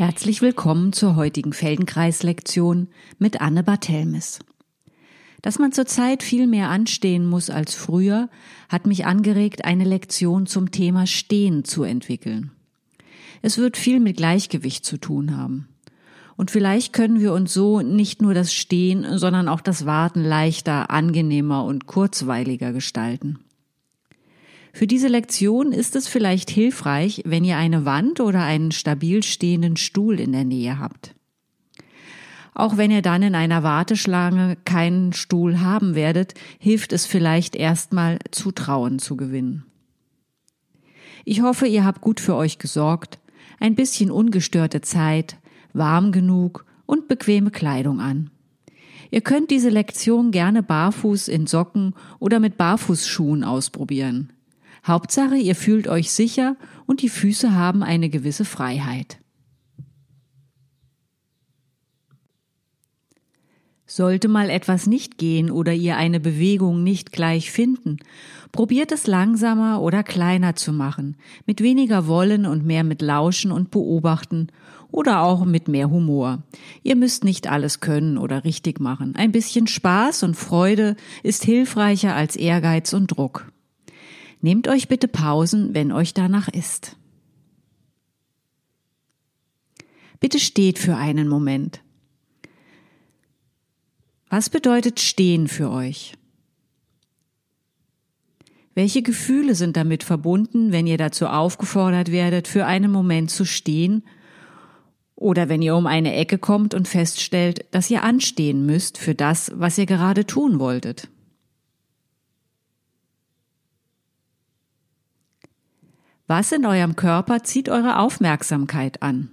Herzlich willkommen zur heutigen Feldenkreis-Lektion mit Anne Barthelmes. Dass man zurzeit viel mehr anstehen muss als früher, hat mich angeregt, eine Lektion zum Thema Stehen zu entwickeln. Es wird viel mit Gleichgewicht zu tun haben. Und vielleicht können wir uns so nicht nur das Stehen, sondern auch das Warten leichter, angenehmer und kurzweiliger gestalten. Für diese Lektion ist es vielleicht hilfreich, wenn ihr eine Wand oder einen stabil stehenden Stuhl in der Nähe habt. Auch wenn ihr dann in einer Warteschlange keinen Stuhl haben werdet, hilft es vielleicht erstmal Zutrauen zu gewinnen. Ich hoffe, ihr habt gut für euch gesorgt, ein bisschen ungestörte Zeit, warm genug und bequeme Kleidung an. Ihr könnt diese Lektion gerne barfuß in Socken oder mit Barfußschuhen ausprobieren. Hauptsache, ihr fühlt euch sicher und die Füße haben eine gewisse Freiheit. Sollte mal etwas nicht gehen oder ihr eine Bewegung nicht gleich finden, probiert es langsamer oder kleiner zu machen, mit weniger Wollen und mehr mit Lauschen und Beobachten oder auch mit mehr Humor. Ihr müsst nicht alles können oder richtig machen. Ein bisschen Spaß und Freude ist hilfreicher als Ehrgeiz und Druck. Nehmt euch bitte Pausen, wenn euch danach ist. Bitte steht für einen Moment. Was bedeutet stehen für euch? Welche Gefühle sind damit verbunden, wenn ihr dazu aufgefordert werdet, für einen Moment zu stehen oder wenn ihr um eine Ecke kommt und feststellt, dass ihr anstehen müsst für das, was ihr gerade tun wolltet? Was in eurem Körper zieht eure Aufmerksamkeit an?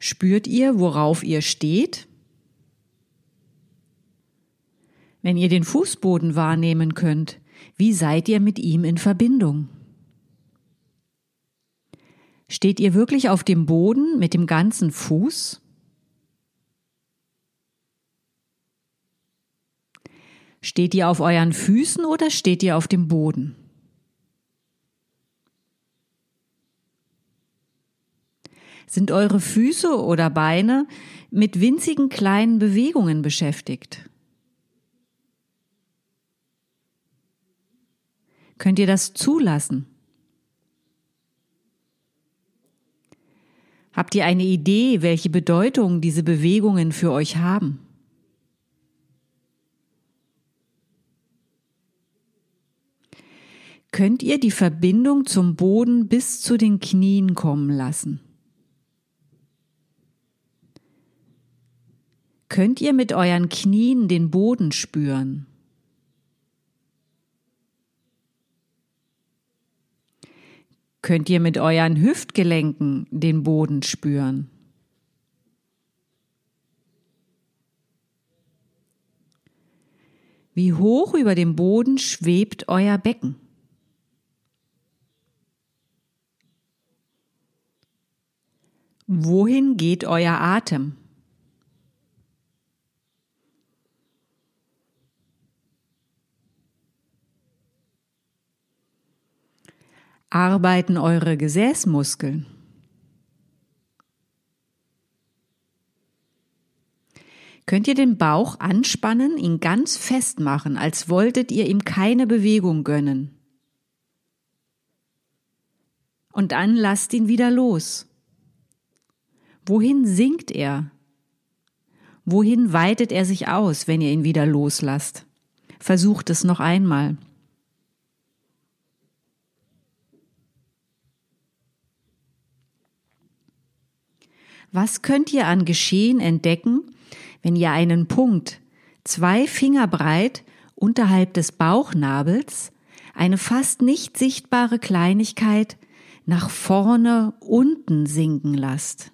Spürt ihr, worauf ihr steht? Wenn ihr den Fußboden wahrnehmen könnt, wie seid ihr mit ihm in Verbindung? Steht ihr wirklich auf dem Boden mit dem ganzen Fuß? Steht ihr auf euren Füßen oder steht ihr auf dem Boden? Sind eure Füße oder Beine mit winzigen kleinen Bewegungen beschäftigt? Könnt ihr das zulassen? Habt ihr eine Idee, welche Bedeutung diese Bewegungen für euch haben? Könnt ihr die Verbindung zum Boden bis zu den Knien kommen lassen. Könnt ihr mit euren Knien den Boden spüren? Könnt ihr mit euren Hüftgelenken den Boden spüren? Wie hoch über dem Boden schwebt euer Becken? Wohin geht euer Atem? Arbeiten eure Gesäßmuskeln? Könnt ihr den Bauch anspannen, ihn ganz fest machen, als wolltet ihr ihm keine Bewegung gönnen? Und dann lasst ihn wieder los. Wohin sinkt er? Wohin weitet er sich aus, wenn ihr ihn wieder loslasst? Versucht es noch einmal. Was könnt ihr an Geschehen entdecken, wenn ihr einen Punkt zwei Finger breit unterhalb des Bauchnabels, eine fast nicht sichtbare Kleinigkeit nach vorne unten sinken lasst?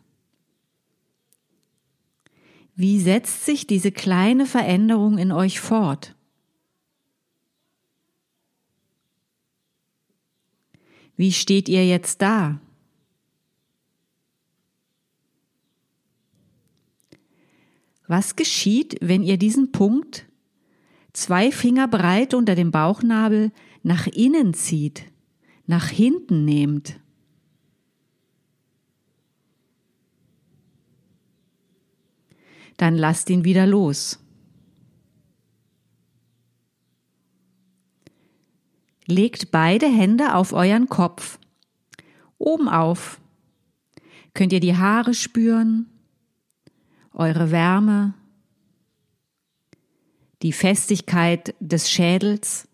Wie setzt sich diese kleine Veränderung in euch fort? Wie steht ihr jetzt da? Was geschieht, wenn ihr diesen Punkt zwei Finger breit unter dem Bauchnabel nach innen zieht, nach hinten nehmt? Dann lasst ihn wieder los. Legt beide Hände auf euren Kopf. Oben auf. Könnt ihr die Haare spüren, eure Wärme, die Festigkeit des Schädels.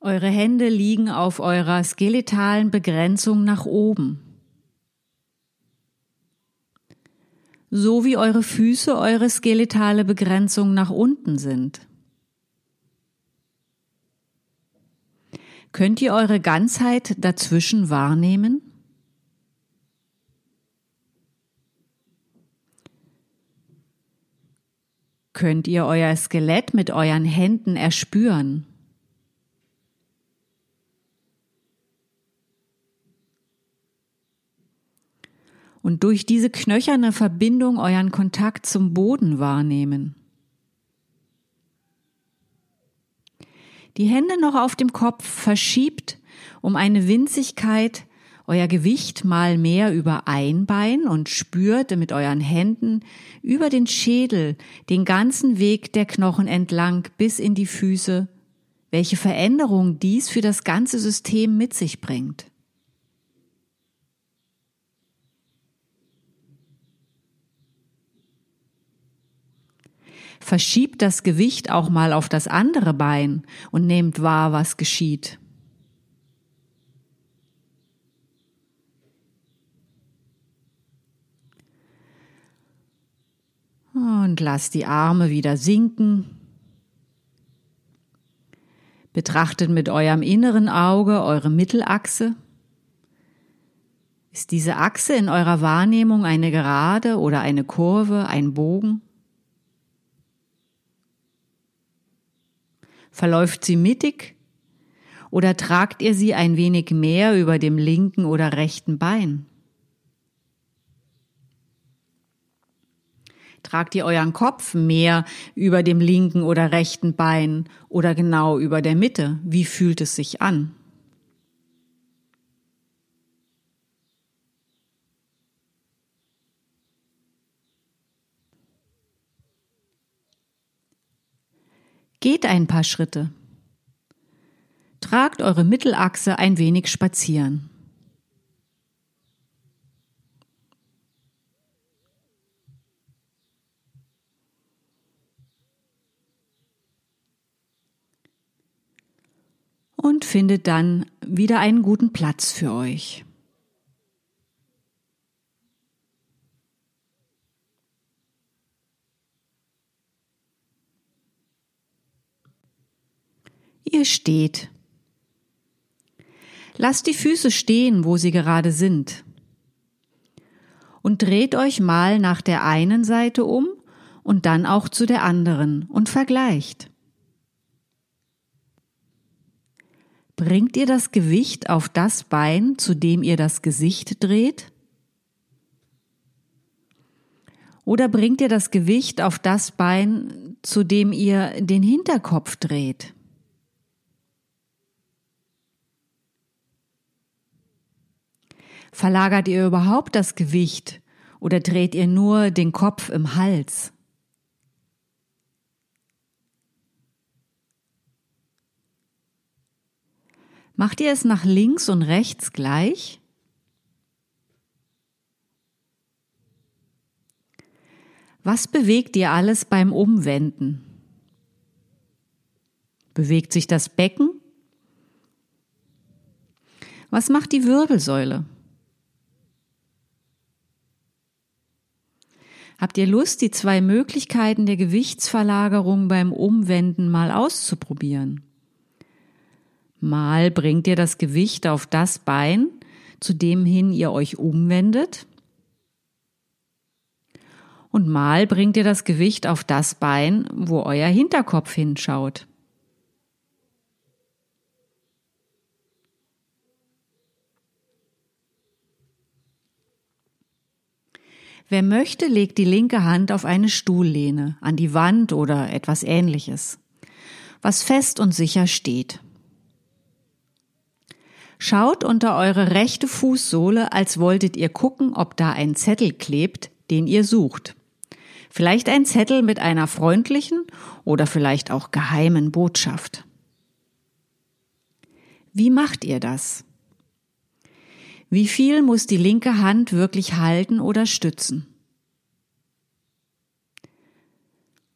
Eure Hände liegen auf eurer skeletalen Begrenzung nach oben. So wie eure Füße eure skeletale Begrenzung nach unten sind. Könnt ihr eure Ganzheit dazwischen wahrnehmen? Könnt ihr euer Skelett mit euren Händen erspüren? Und durch diese knöcherne Verbindung euren Kontakt zum Boden wahrnehmen. Die Hände noch auf dem Kopf verschiebt um eine Winzigkeit euer Gewicht mal mehr über ein Bein und spürt mit euren Händen über den Schädel den ganzen Weg der Knochen entlang bis in die Füße, welche Veränderung dies für das ganze System mit sich bringt. Verschiebt das Gewicht auch mal auf das andere Bein und nehmt wahr, was geschieht. Und lasst die Arme wieder sinken. Betrachtet mit eurem inneren Auge eure Mittelachse. Ist diese Achse in eurer Wahrnehmung eine Gerade oder eine Kurve, ein Bogen? Verläuft sie mittig oder tragt ihr sie ein wenig mehr über dem linken oder rechten Bein? Tragt ihr euren Kopf mehr über dem linken oder rechten Bein oder genau über der Mitte? Wie fühlt es sich an? Geht ein paar Schritte. Tragt eure Mittelachse ein wenig spazieren. und findet dann wieder einen guten Platz für euch. Ihr steht. Lasst die Füße stehen, wo sie gerade sind. Und dreht euch mal nach der einen Seite um und dann auch zu der anderen und vergleicht. Bringt ihr das Gewicht auf das Bein, zu dem ihr das Gesicht dreht? Oder bringt ihr das Gewicht auf das Bein, zu dem ihr den Hinterkopf dreht? Verlagert ihr überhaupt das Gewicht oder dreht ihr nur den Kopf im Hals? Macht ihr es nach links und rechts gleich? Was bewegt ihr alles beim Umwenden? Bewegt sich das Becken? Was macht die Wirbelsäule? Habt ihr Lust, die zwei Möglichkeiten der Gewichtsverlagerung beim Umwenden mal auszuprobieren? Mal bringt ihr das Gewicht auf das Bein, zu dem hin ihr euch umwendet. Und mal bringt ihr das Gewicht auf das Bein, wo euer Hinterkopf hinschaut. Wer möchte, legt die linke Hand auf eine Stuhllehne, an die Wand oder etwas ähnliches, was fest und sicher steht. Schaut unter eure rechte Fußsohle, als wolltet ihr gucken, ob da ein Zettel klebt, den ihr sucht. Vielleicht ein Zettel mit einer freundlichen oder vielleicht auch geheimen Botschaft. Wie macht ihr das? Wie viel muss die linke Hand wirklich halten oder stützen?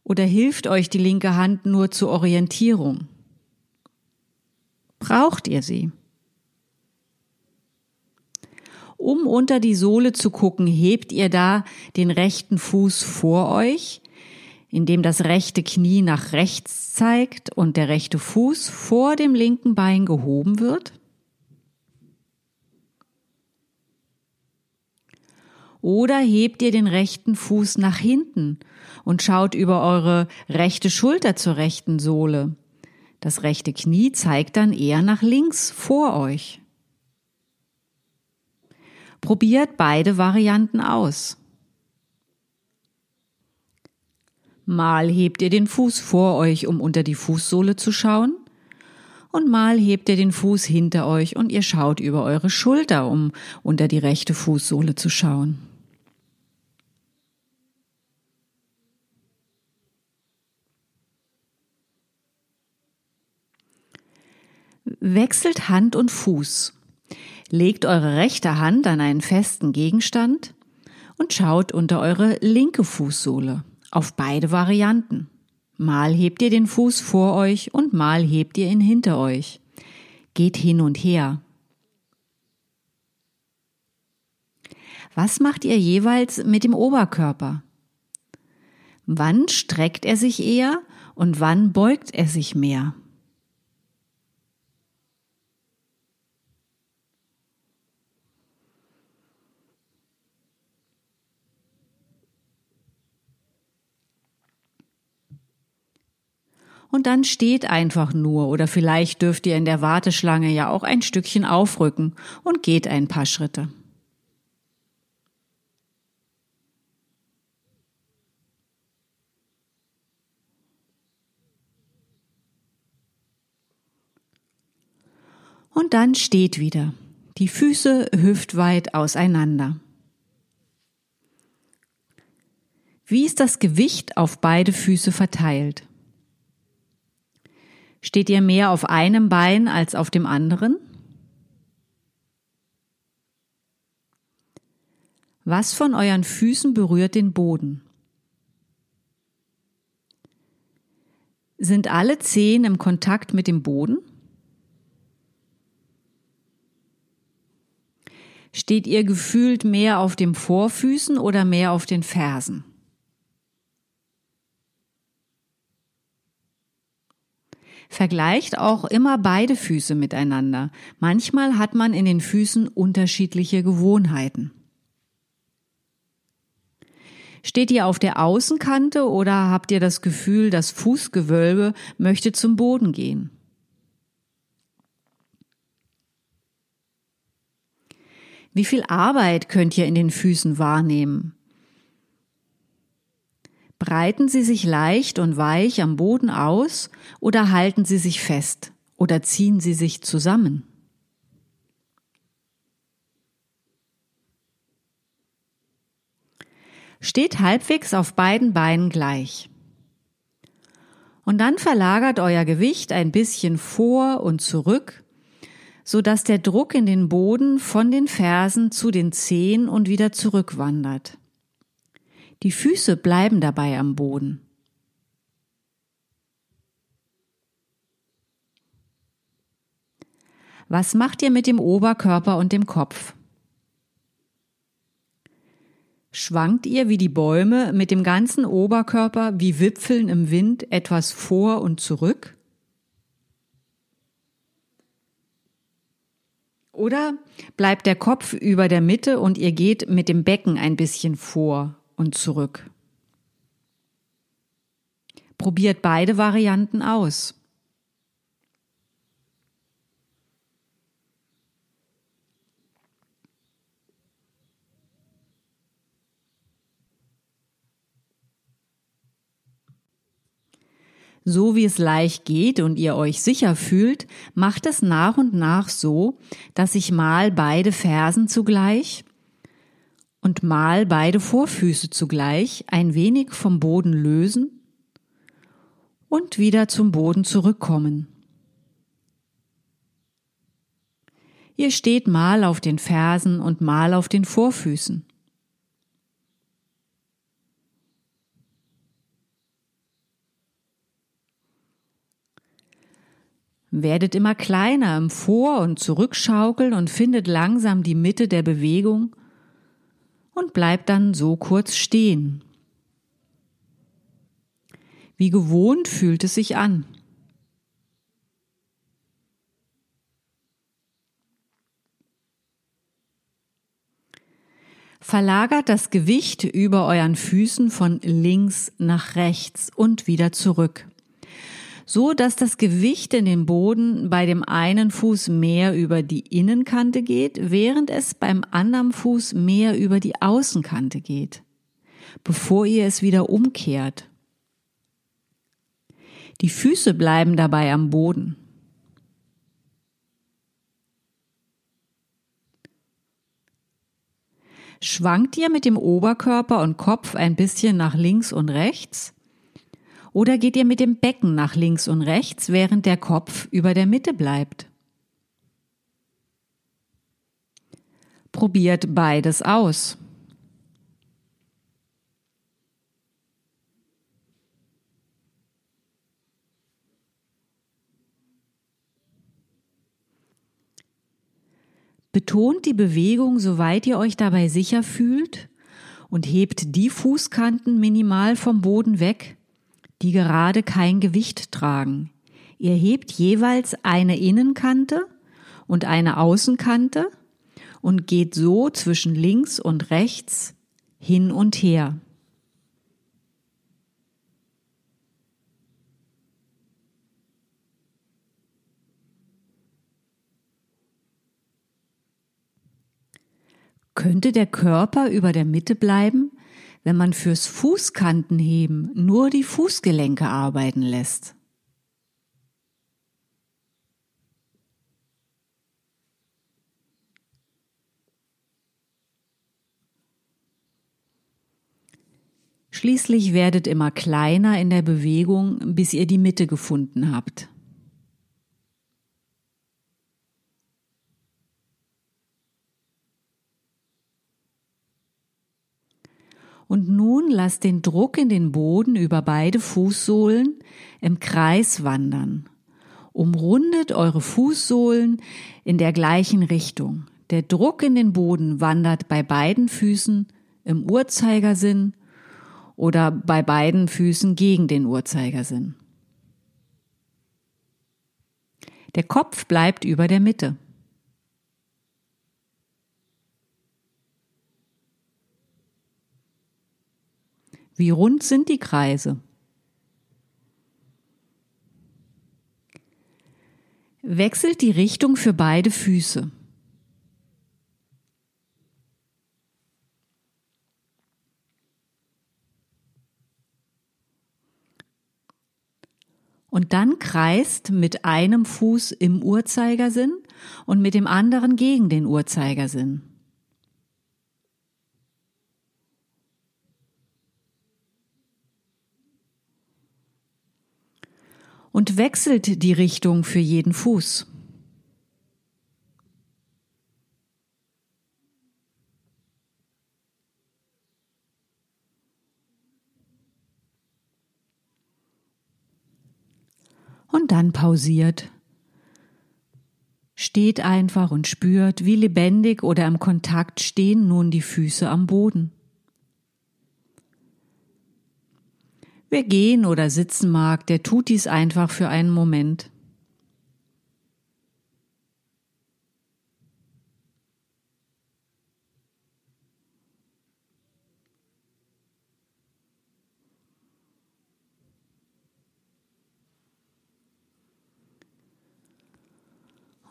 Oder hilft euch die linke Hand nur zur Orientierung? Braucht ihr sie? Um unter die Sohle zu gucken, hebt ihr da den rechten Fuß vor euch, indem das rechte Knie nach rechts zeigt und der rechte Fuß vor dem linken Bein gehoben wird? Oder hebt ihr den rechten Fuß nach hinten und schaut über eure rechte Schulter zur rechten Sohle? Das rechte Knie zeigt dann eher nach links vor euch. Probiert beide Varianten aus. Mal hebt ihr den Fuß vor euch, um unter die Fußsohle zu schauen, und mal hebt ihr den Fuß hinter euch und ihr schaut über eure Schulter, um unter die rechte Fußsohle zu schauen. Wechselt Hand und Fuß. Legt eure rechte Hand an einen festen Gegenstand und schaut unter eure linke Fußsohle auf beide Varianten. Mal hebt ihr den Fuß vor euch und mal hebt ihr ihn hinter euch. Geht hin und her. Was macht ihr jeweils mit dem Oberkörper? Wann streckt er sich eher und wann beugt er sich mehr? Und dann steht einfach nur oder vielleicht dürft ihr in der Warteschlange ja auch ein Stückchen aufrücken und geht ein paar Schritte. Und dann steht wieder, die Füße hüftweit auseinander. Wie ist das Gewicht auf beide Füße verteilt? Steht ihr mehr auf einem Bein als auf dem anderen? Was von euren Füßen berührt den Boden? Sind alle Zehen im Kontakt mit dem Boden? Steht ihr gefühlt mehr auf den Vorfüßen oder mehr auf den Fersen? Vergleicht auch immer beide Füße miteinander. Manchmal hat man in den Füßen unterschiedliche Gewohnheiten. Steht ihr auf der Außenkante oder habt ihr das Gefühl, das Fußgewölbe möchte zum Boden gehen? Wie viel Arbeit könnt ihr in den Füßen wahrnehmen? Breiten sie sich leicht und weich am Boden aus oder halten sie sich fest oder ziehen sie sich zusammen? Steht halbwegs auf beiden Beinen gleich. Und dann verlagert euer Gewicht ein bisschen vor und zurück, so dass der Druck in den Boden von den Fersen zu den Zehen und wieder zurückwandert. Die Füße bleiben dabei am Boden. Was macht ihr mit dem Oberkörper und dem Kopf? Schwankt ihr wie die Bäume mit dem ganzen Oberkörper wie Wipfeln im Wind etwas vor und zurück? Oder bleibt der Kopf über der Mitte und ihr geht mit dem Becken ein bisschen vor und zurück. Probiert beide Varianten aus. So wie es leicht geht und ihr euch sicher fühlt, macht es nach und nach so, dass sich mal beide Fersen zugleich und mal beide Vorfüße zugleich ein wenig vom Boden lösen und wieder zum Boden zurückkommen. Ihr steht mal auf den Fersen und mal auf den Vorfüßen. Werdet immer kleiner im Vor- und Zurückschaukeln und findet langsam die Mitte der Bewegung und bleibt dann so kurz stehen. Wie gewohnt fühlt es sich an. Verlagert das Gewicht über euren Füßen von links nach rechts und wieder zurück so dass das Gewicht in den Boden bei dem einen Fuß mehr über die Innenkante geht, während es beim anderen Fuß mehr über die Außenkante geht, bevor ihr es wieder umkehrt. Die Füße bleiben dabei am Boden. Schwankt ihr mit dem Oberkörper und Kopf ein bisschen nach links und rechts? Oder geht ihr mit dem Becken nach links und rechts, während der Kopf über der Mitte bleibt? Probiert beides aus. Betont die Bewegung, soweit ihr euch dabei sicher fühlt und hebt die Fußkanten minimal vom Boden weg, die gerade kein Gewicht tragen. Ihr hebt jeweils eine Innenkante und eine Außenkante und geht so zwischen links und rechts hin und her. Könnte der Körper über der Mitte bleiben, wenn man fürs Fußkantenheben nur die Fußgelenke arbeiten lässt. Schließlich werdet immer kleiner in der Bewegung, bis ihr die Mitte gefunden habt. Und nun lasst den Druck in den Boden über beide Fußsohlen im Kreis wandern. Umrundet eure Fußsohlen in der gleichen Richtung. Der Druck in den Boden wandert bei beiden Füßen im Uhrzeigersinn oder bei beiden Füßen gegen den Uhrzeigersinn. Der Kopf bleibt über der Mitte. Wie rund sind die Kreise? Wechselt die Richtung für beide Füße. Und dann kreist mit einem Fuß im Uhrzeigersinn und mit dem anderen gegen den Uhrzeigersinn. und wechselt die Richtung für jeden Fuß. Und dann pausiert. Steht einfach und spürt, wie lebendig oder im Kontakt stehen nun die Füße am Boden. Wer gehen oder sitzen mag, der tut dies einfach für einen Moment.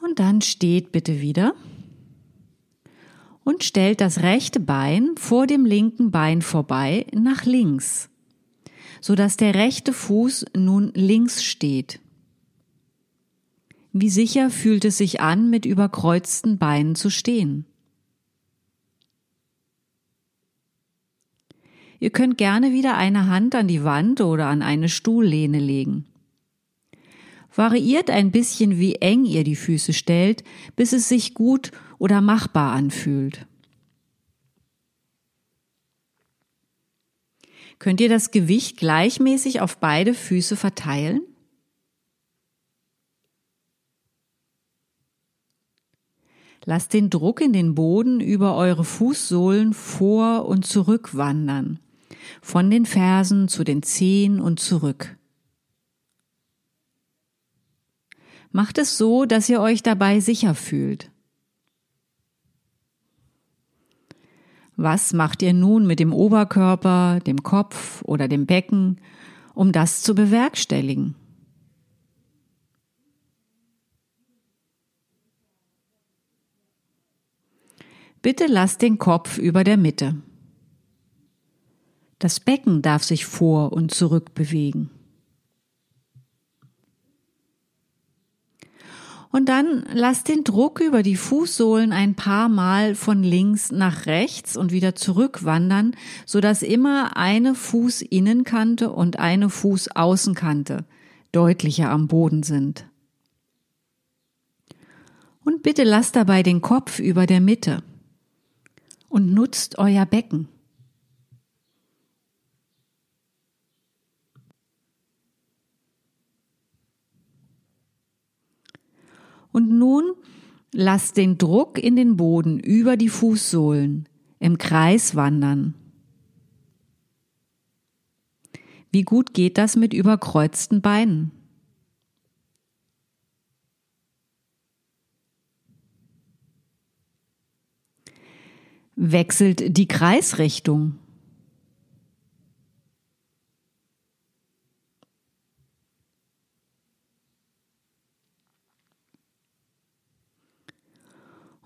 Und dann steht bitte wieder und stellt das rechte Bein vor dem linken Bein vorbei nach links so dass der rechte Fuß nun links steht. Wie sicher fühlt es sich an, mit überkreuzten Beinen zu stehen? Ihr könnt gerne wieder eine Hand an die Wand oder an eine Stuhllehne legen. Variiert ein bisschen, wie eng ihr die Füße stellt, bis es sich gut oder machbar anfühlt. Könnt ihr das Gewicht gleichmäßig auf beide Füße verteilen? Lasst den Druck in den Boden über eure Fußsohlen vor und zurück wandern, von den Fersen zu den Zehen und zurück. Macht es so, dass ihr euch dabei sicher fühlt. Was macht ihr nun mit dem Oberkörper, dem Kopf oder dem Becken, um das zu bewerkstelligen? Bitte lasst den Kopf über der Mitte. Das Becken darf sich vor und zurück bewegen. Und dann lasst den Druck über die Fußsohlen ein paar Mal von links nach rechts und wieder zurückwandern, sodass immer eine Fußinnenkante und eine Fußaußenkante deutlicher am Boden sind. Und bitte lasst dabei den Kopf über der Mitte und nutzt euer Becken. Und nun lasst den Druck in den Boden über die Fußsohlen im Kreis wandern. Wie gut geht das mit überkreuzten Beinen? Wechselt die Kreisrichtung.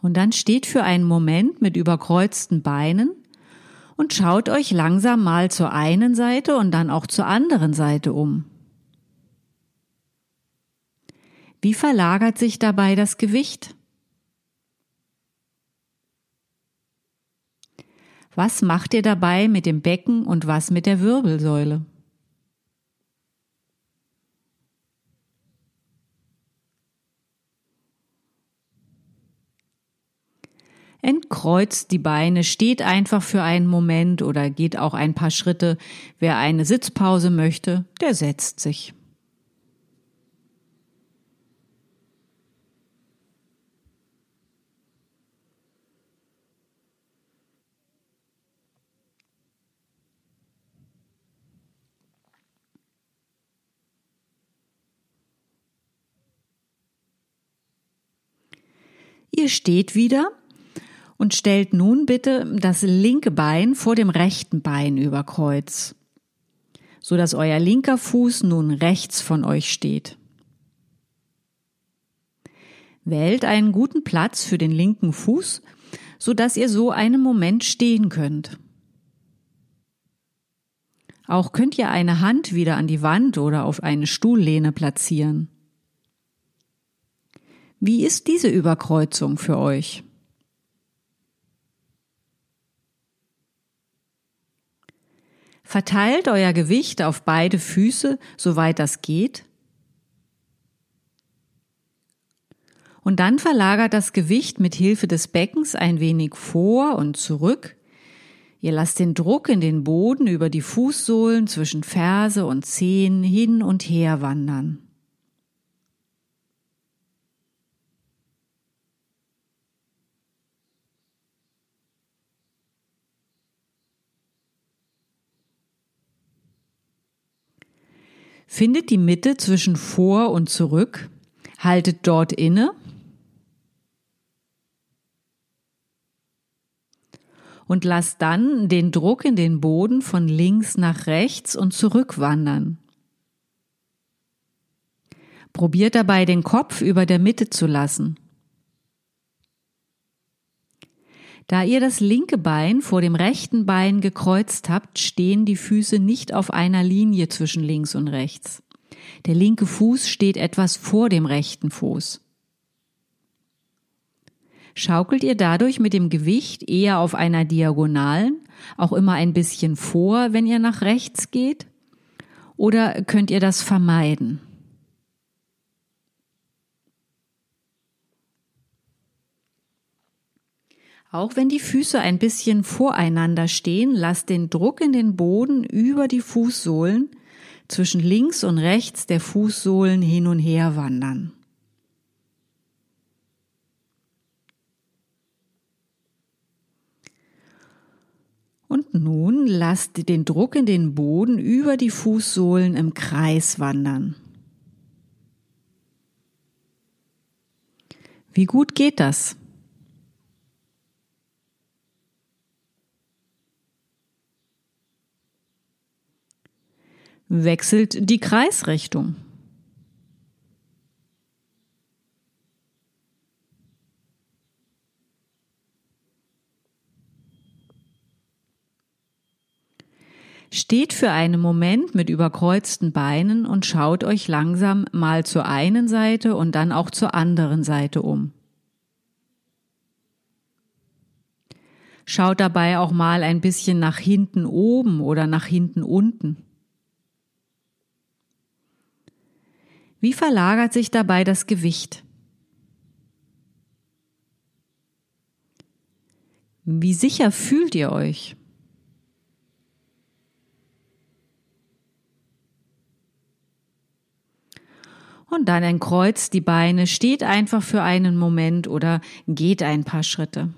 Und dann steht für einen Moment mit überkreuzten Beinen und schaut euch langsam mal zur einen Seite und dann auch zur anderen Seite um. Wie verlagert sich dabei das Gewicht? Was macht ihr dabei mit dem Becken und was mit der Wirbelsäule? Entkreuzt die Beine, steht einfach für einen Moment oder geht auch ein paar Schritte. Wer eine Sitzpause möchte, der setzt sich. Ihr steht wieder und stellt nun bitte das linke Bein vor dem rechten Bein über Kreuz, so dass euer linker Fuß nun rechts von euch steht. Wählt einen guten Platz für den linken Fuß, so dass ihr so einen Moment stehen könnt. Auch könnt ihr eine Hand wieder an die Wand oder auf eine Stuhllehne platzieren. Wie ist diese Überkreuzung für euch? Verteilt euer Gewicht auf beide Füße, soweit das geht. Und dann verlagert das Gewicht mit Hilfe des Beckens ein wenig vor und zurück. Ihr lasst den Druck in den Boden über die Fußsohlen zwischen Ferse und Zehen hin und her wandern. Findet die Mitte zwischen vor und zurück, haltet dort inne und lasst dann den Druck in den Boden von links nach rechts und zurück wandern. Probiert dabei den Kopf über der Mitte zu lassen. Da ihr das linke Bein vor dem rechten Bein gekreuzt habt, stehen die Füße nicht auf einer Linie zwischen links und rechts. Der linke Fuß steht etwas vor dem rechten Fuß. Schaukelt ihr dadurch mit dem Gewicht eher auf einer Diagonalen, auch immer ein bisschen vor, wenn ihr nach rechts geht? Oder könnt ihr das vermeiden? Auch wenn die Füße ein bisschen voreinander stehen, lasst den Druck in den Boden über die Fußsohlen zwischen links und rechts der Fußsohlen hin und her wandern. Und nun lasst den Druck in den Boden über die Fußsohlen im Kreis wandern. Wie gut geht das? Wechselt die Kreisrichtung. Steht für einen Moment mit überkreuzten Beinen und schaut euch langsam mal zur einen Seite und dann auch zur anderen Seite um. Schaut dabei auch mal ein bisschen nach hinten oben oder nach hinten unten. Wie verlagert sich dabei das Gewicht? Wie sicher fühlt ihr euch? Und dann entkreuzt die Beine, steht einfach für einen Moment oder geht ein paar Schritte.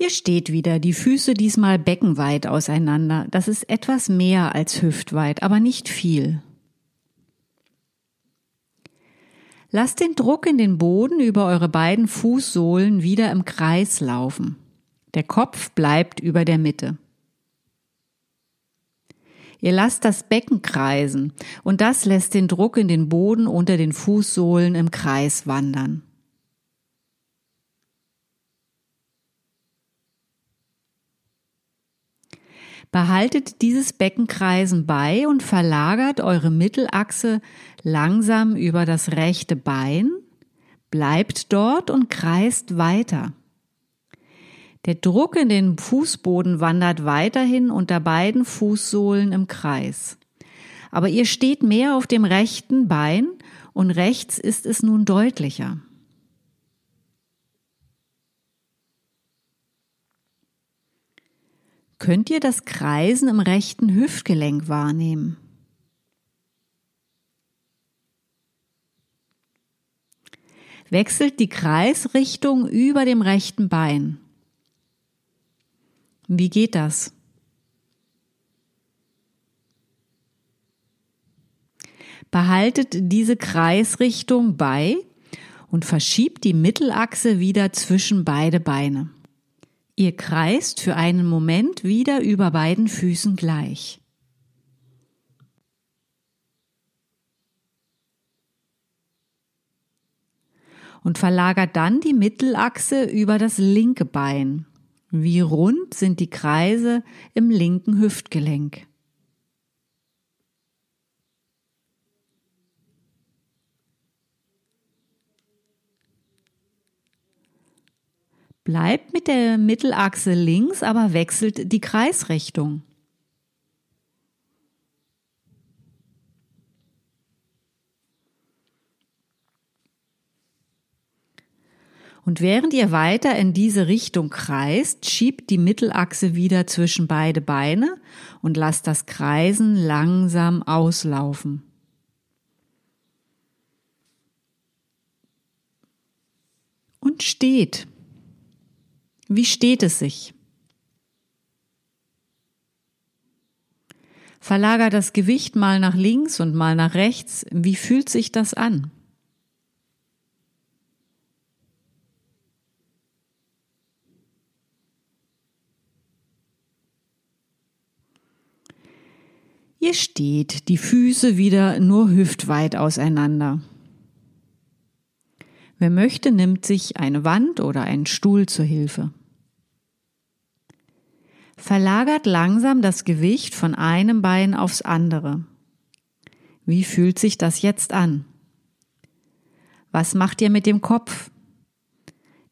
Ihr steht wieder, die Füße diesmal beckenweit auseinander. Das ist etwas mehr als hüftweit, aber nicht viel. Lasst den Druck in den Boden über eure beiden Fußsohlen wieder im Kreis laufen. Der Kopf bleibt über der Mitte. Ihr lasst das Becken kreisen und das lässt den Druck in den Boden unter den Fußsohlen im Kreis wandern. Behaltet dieses Beckenkreisen bei und verlagert eure Mittelachse langsam über das rechte Bein, bleibt dort und kreist weiter. Der Druck in den Fußboden wandert weiterhin unter beiden Fußsohlen im Kreis. Aber ihr steht mehr auf dem rechten Bein und rechts ist es nun deutlicher. Könnt ihr das Kreisen im rechten Hüftgelenk wahrnehmen. Wechselt die Kreisrichtung über dem rechten Bein. Wie geht das? Behaltet diese Kreisrichtung bei und verschiebt die Mittelachse wieder zwischen beide Beine. Ihr kreist für einen Moment wieder über beiden Füßen gleich. Und verlagert dann die Mittelachse über das linke Bein. Wie rund sind die Kreise im linken Hüftgelenk. Bleibt mit der Mittelachse links, aber wechselt die Kreisrichtung. Und während ihr weiter in diese Richtung kreist, schiebt die Mittelachse wieder zwischen beide Beine und lasst das Kreisen langsam auslaufen. Und steht. Wie steht es sich? Verlager das Gewicht mal nach links und mal nach rechts. Wie fühlt sich das an? Ihr steht, die Füße wieder nur hüftweit auseinander. Wer möchte, nimmt sich eine Wand oder einen Stuhl zur Hilfe. Verlagert langsam das Gewicht von einem Bein aufs andere. Wie fühlt sich das jetzt an? Was macht ihr mit dem Kopf,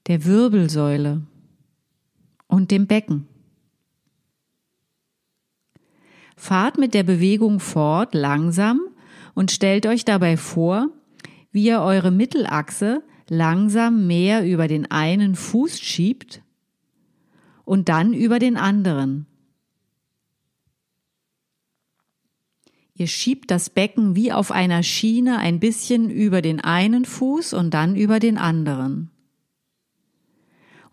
der Wirbelsäule und dem Becken? Fahrt mit der Bewegung fort langsam und stellt euch dabei vor, wie ihr eure Mittelachse langsam mehr über den einen Fuß schiebt und dann über den anderen. Ihr schiebt das Becken wie auf einer Schiene ein bisschen über den einen Fuß und dann über den anderen.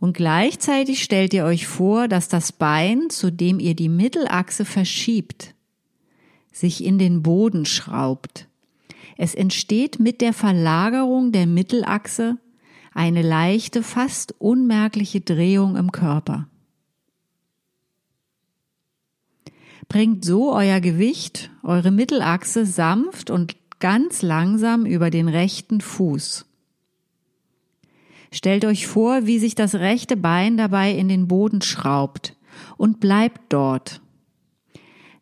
Und gleichzeitig stellt ihr euch vor, dass das Bein, zu dem ihr die Mittelachse verschiebt, sich in den Boden schraubt. Es entsteht mit der Verlagerung der Mittelachse eine leichte, fast unmerkliche Drehung im Körper. Bringt so euer Gewicht, eure Mittelachse sanft und ganz langsam über den rechten Fuß. Stellt euch vor, wie sich das rechte Bein dabei in den Boden schraubt und bleibt dort.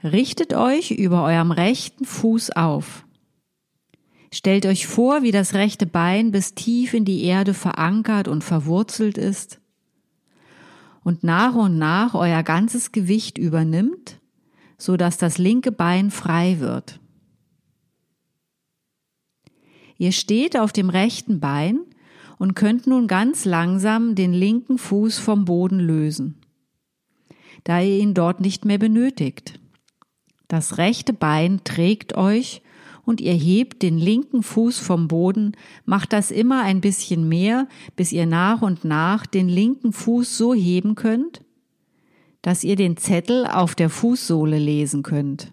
Richtet euch über eurem rechten Fuß auf. Stellt euch vor, wie das rechte Bein bis tief in die Erde verankert und verwurzelt ist und nach und nach euer ganzes Gewicht übernimmt, so dass das linke Bein frei wird. Ihr steht auf dem rechten Bein und könnt nun ganz langsam den linken Fuß vom Boden lösen, da ihr ihn dort nicht mehr benötigt. Das rechte Bein trägt euch und ihr hebt den linken Fuß vom Boden, macht das immer ein bisschen mehr, bis ihr nach und nach den linken Fuß so heben könnt, dass ihr den Zettel auf der Fußsohle lesen könnt.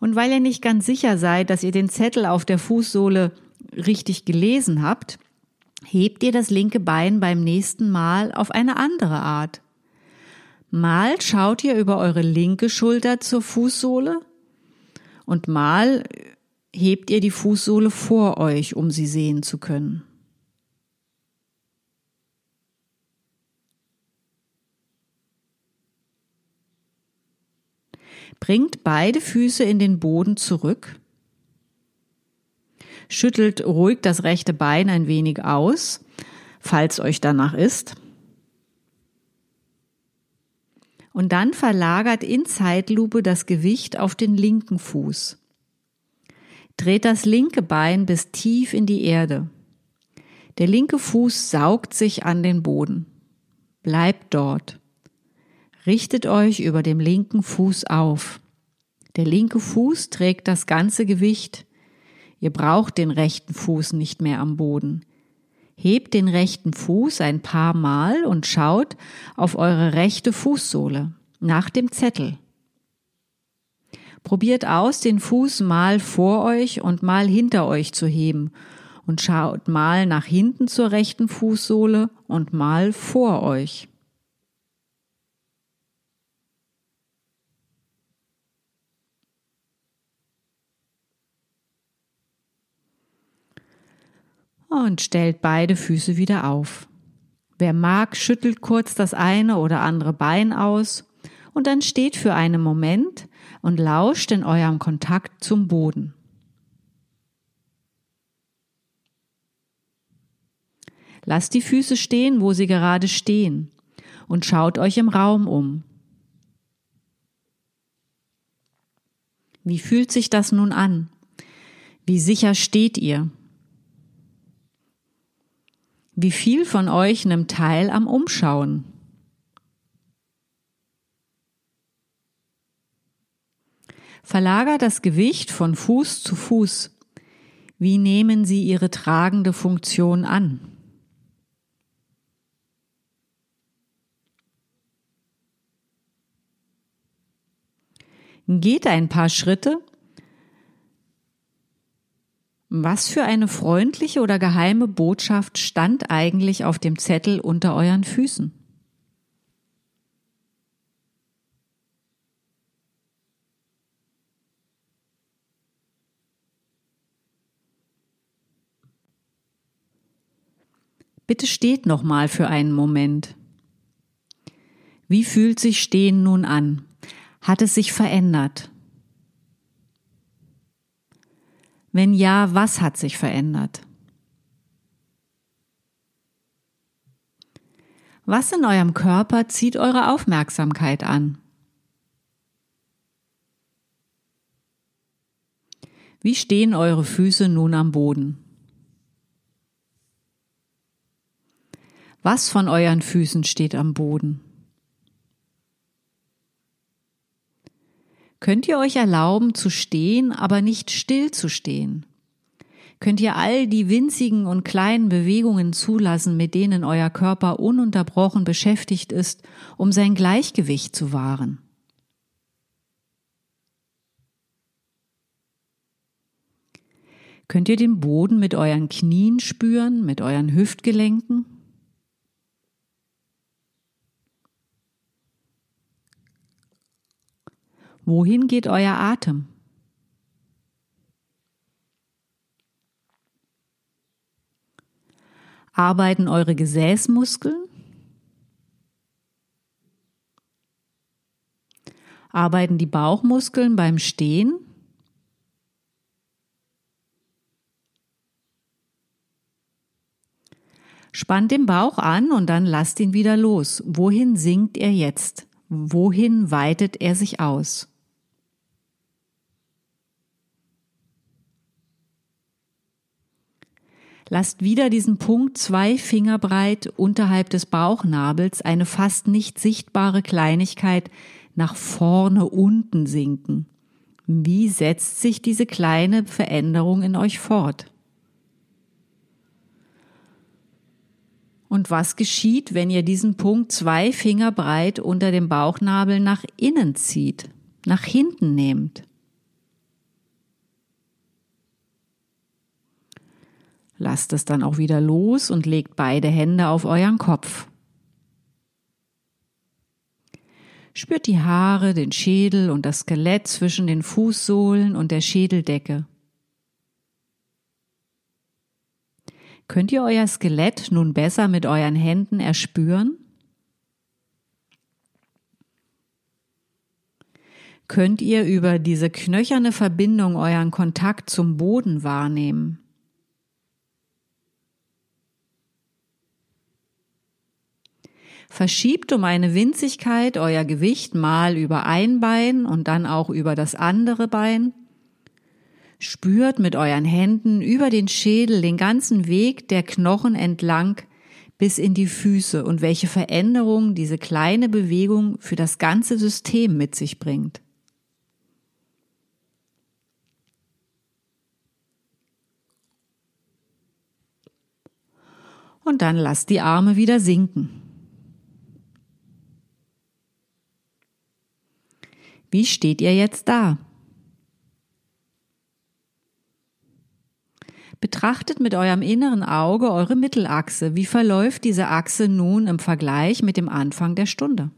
Und weil ihr nicht ganz sicher seid, dass ihr den Zettel auf der Fußsohle richtig gelesen habt, hebt ihr das linke Bein beim nächsten Mal auf eine andere Art. Mal schaut ihr über eure linke Schulter zur Fußsohle und mal hebt ihr die Fußsohle vor euch, um sie sehen zu können. Bringt beide Füße in den Boden zurück. Schüttelt ruhig das rechte Bein ein wenig aus, falls euch danach ist. Und dann verlagert in Zeitlupe das Gewicht auf den linken Fuß. Dreht das linke Bein bis tief in die Erde. Der linke Fuß saugt sich an den Boden. Bleibt dort. Richtet euch über dem linken Fuß auf. Der linke Fuß trägt das ganze Gewicht. Ihr braucht den rechten Fuß nicht mehr am Boden. Hebt den rechten Fuß ein paar Mal und schaut auf eure rechte Fußsohle nach dem Zettel. Probiert aus, den Fuß mal vor euch und mal hinter euch zu heben und schaut mal nach hinten zur rechten Fußsohle und mal vor euch. Und stellt beide Füße wieder auf. Wer mag, schüttelt kurz das eine oder andere Bein aus und dann steht für einen Moment und lauscht in eurem Kontakt zum Boden. Lasst die Füße stehen, wo sie gerade stehen und schaut euch im Raum um. Wie fühlt sich das nun an? Wie sicher steht ihr? Wie viel von euch nimmt teil am Umschauen? Verlagert das Gewicht von Fuß zu Fuß. Wie nehmen Sie Ihre tragende Funktion an? Geht ein paar Schritte was für eine freundliche oder geheime Botschaft stand eigentlich auf dem Zettel unter euren Füßen? Bitte steht noch mal für einen Moment. Wie fühlt sich Stehen nun an? Hat es sich verändert? Wenn ja, was hat sich verändert? Was in eurem Körper zieht eure Aufmerksamkeit an? Wie stehen eure Füße nun am Boden? Was von euren Füßen steht am Boden? Könnt ihr euch erlauben zu stehen, aber nicht still zu stehen? Könnt ihr all die winzigen und kleinen Bewegungen zulassen, mit denen euer Körper ununterbrochen beschäftigt ist, um sein Gleichgewicht zu wahren? Könnt ihr den Boden mit euren Knien spüren, mit euren Hüftgelenken? Wohin geht euer Atem? Arbeiten eure Gesäßmuskeln? Arbeiten die Bauchmuskeln beim Stehen? Spannt den Bauch an und dann lasst ihn wieder los. Wohin sinkt er jetzt? Wohin weitet er sich aus? Lasst wieder diesen Punkt zwei Finger breit unterhalb des Bauchnabels eine fast nicht sichtbare Kleinigkeit nach vorne unten sinken. Wie setzt sich diese kleine Veränderung in euch fort? Und was geschieht, wenn ihr diesen Punkt zwei Finger breit unter dem Bauchnabel nach innen zieht, nach hinten nehmt? Lasst es dann auch wieder los und legt beide Hände auf euren Kopf. Spürt die Haare, den Schädel und das Skelett zwischen den Fußsohlen und der Schädeldecke. Könnt ihr euer Skelett nun besser mit euren Händen erspüren? Könnt ihr über diese knöcherne Verbindung euren Kontakt zum Boden wahrnehmen? Verschiebt um eine Winzigkeit euer Gewicht mal über ein Bein und dann auch über das andere Bein. Spürt mit euren Händen über den Schädel den ganzen Weg der Knochen entlang bis in die Füße und welche Veränderung diese kleine Bewegung für das ganze System mit sich bringt. Und dann lasst die Arme wieder sinken. Wie steht ihr jetzt da? Betrachtet mit eurem inneren Auge eure Mittelachse. Wie verläuft diese Achse nun im Vergleich mit dem Anfang der Stunde?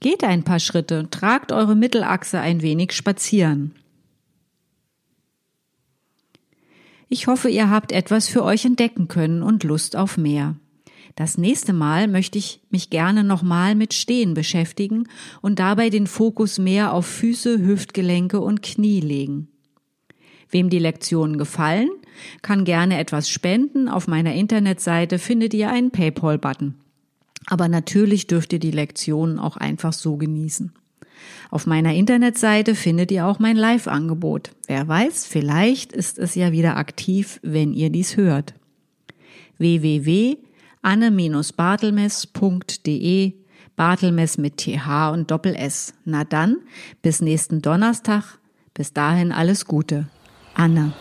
Geht ein paar Schritte und tragt eure Mittelachse ein wenig spazieren. Ich hoffe, ihr habt etwas für euch entdecken können und Lust auf mehr. Das nächste Mal möchte ich mich gerne nochmal mit Stehen beschäftigen und dabei den Fokus mehr auf Füße, Hüftgelenke und Knie legen. Wem die Lektionen gefallen, kann gerne etwas spenden. Auf meiner Internetseite findet ihr einen PayPal-Button. Aber natürlich dürft ihr die Lektionen auch einfach so genießen. Auf meiner Internetseite findet ihr auch mein Live-Angebot. Wer weiß, vielleicht ist es ja wieder aktiv, wenn ihr dies hört. www.anne-bartelmes.de Bartelmes mit TH und Doppel S. Na dann, bis nächsten Donnerstag. Bis dahin alles Gute. Anne.